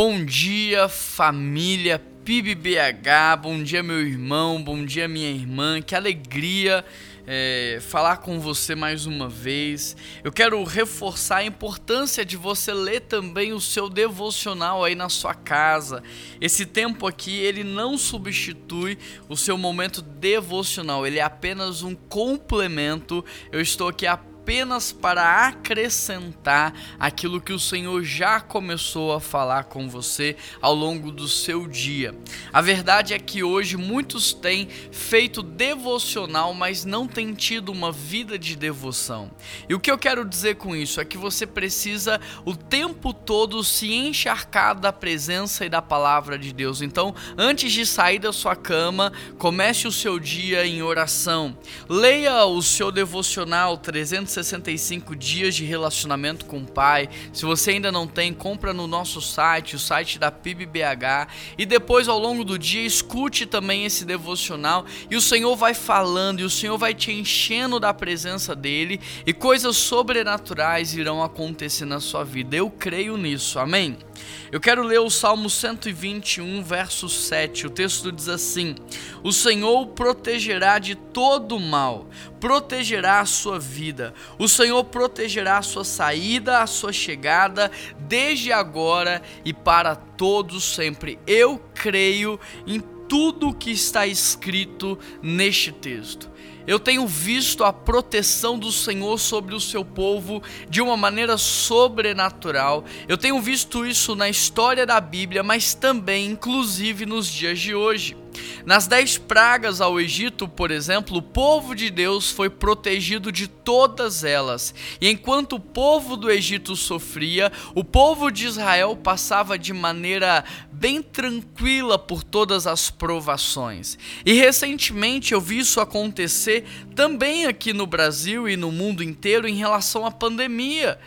Bom dia, família PIBBH, bom dia, meu irmão, bom dia, minha irmã, que alegria é, falar com você mais uma vez. Eu quero reforçar a importância de você ler também o seu devocional aí na sua casa. Esse tempo aqui, ele não substitui o seu momento devocional, ele é apenas um complemento. Eu estou aqui apenas apenas para acrescentar aquilo que o Senhor já começou a falar com você ao longo do seu dia. A verdade é que hoje muitos têm feito devocional, mas não têm tido uma vida de devoção. E o que eu quero dizer com isso é que você precisa o tempo todo se encharcar da presença e da palavra de Deus. Então, antes de sair da sua cama, comece o seu dia em oração. Leia o seu devocional 360 365 dias de relacionamento com o Pai. Se você ainda não tem, compra no nosso site, o site da PIBBH, e depois ao longo do dia escute também esse devocional e o Senhor vai falando e o Senhor vai te enchendo da presença dele e coisas sobrenaturais irão acontecer na sua vida. Eu creio nisso. Amém. Eu quero ler o Salmo 121, verso 7. O texto diz assim: O Senhor o protegerá de todo mal, protegerá a sua vida. O Senhor protegerá a sua saída, a sua chegada, desde agora e para todos sempre. Eu creio em tudo o que está escrito neste texto. Eu tenho visto a proteção do Senhor sobre o seu povo de uma maneira sobrenatural. Eu tenho visto isso na história da Bíblia, mas também, inclusive, nos dias de hoje. Nas dez pragas ao Egito, por exemplo, o povo de Deus foi protegido de todas elas. E enquanto o povo do Egito sofria, o povo de Israel passava de maneira bem tranquila por todas as provações. E recentemente eu vi isso acontecer também aqui no Brasil e no mundo inteiro em relação à pandemia.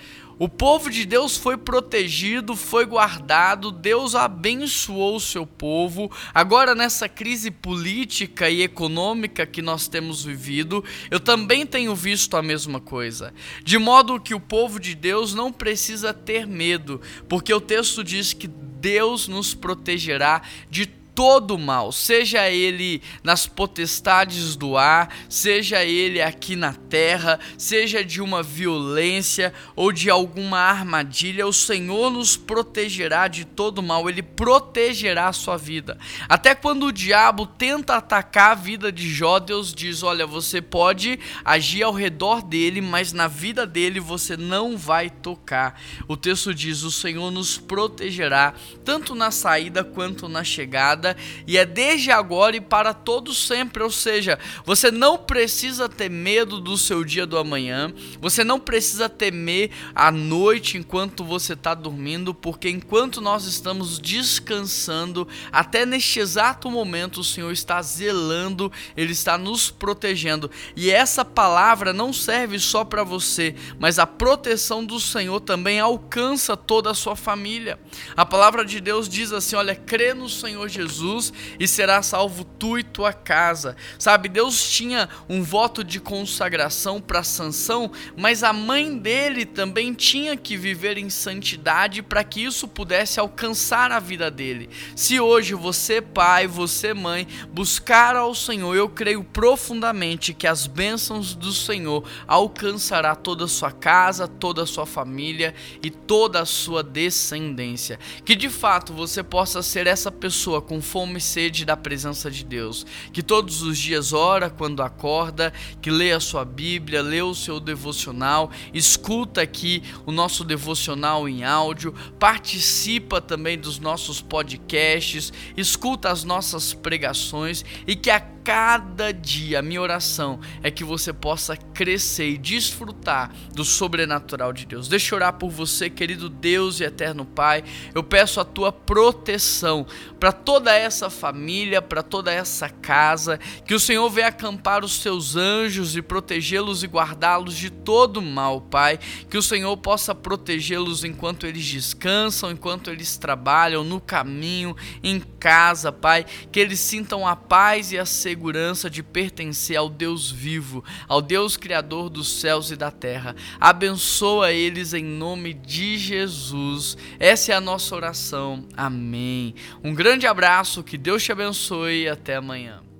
O povo de Deus foi protegido, foi guardado, Deus abençoou o seu povo. Agora, nessa crise política e econômica que nós temos vivido, eu também tenho visto a mesma coisa. De modo que o povo de Deus não precisa ter medo, porque o texto diz que Deus nos protegerá de todo mal, seja ele nas potestades do ar, seja ele aqui na terra, seja de uma violência ou de alguma armadilha, o Senhor nos protegerá de todo mal, ele protegerá a sua vida. Até quando o diabo tenta atacar a vida de Jó, Deus diz: Olha, você pode agir ao redor dele, mas na vida dele você não vai tocar. O texto diz: O Senhor nos protegerá, tanto na saída quanto na chegada e é desde agora e para todo sempre. Ou seja, você não precisa ter medo do seu dia do amanhã, você não precisa temer a noite enquanto você está dormindo, porque enquanto nós estamos descansando, até neste exato momento, o Senhor está zelando, Ele está nos protegendo. E essa palavra não serve só para você, mas a proteção do Senhor também alcança toda a sua família. A palavra de Deus diz assim: olha, crê no Senhor Jesus Jesus e será salvo tu e tua casa. Sabe, Deus tinha um voto de consagração para Sansão, mas a mãe dele também tinha que viver em santidade para que isso pudesse alcançar a vida dele. Se hoje você, pai, você, mãe, buscar ao Senhor, eu creio profundamente que as bênçãos do Senhor alcançará toda a sua casa, toda a sua família e toda a sua descendência. Que de fato você possa ser essa pessoa fome e sede da presença de Deus, que todos os dias ora quando acorda, que lê a sua Bíblia, lê o seu devocional, escuta aqui o nosso devocional em áudio, participa também dos nossos podcasts, escuta as nossas pregações e que a cada dia, a minha oração é que você possa crescer e desfrutar do sobrenatural de Deus. Deixa eu orar por você, querido Deus e eterno Pai. Eu peço a tua proteção para toda essa família, para toda essa casa, que o Senhor venha acampar os seus anjos e protegê-los e guardá-los de todo mal, Pai. Que o Senhor possa protegê-los enquanto eles descansam, enquanto eles trabalham no caminho, em casa, Pai. Que eles sintam a paz e a segurança segurança de pertencer ao Deus vivo, ao Deus Criador dos céus e da terra. Abençoa eles em nome de Jesus. Essa é a nossa oração. Amém. Um grande abraço, que Deus te abençoe e até amanhã.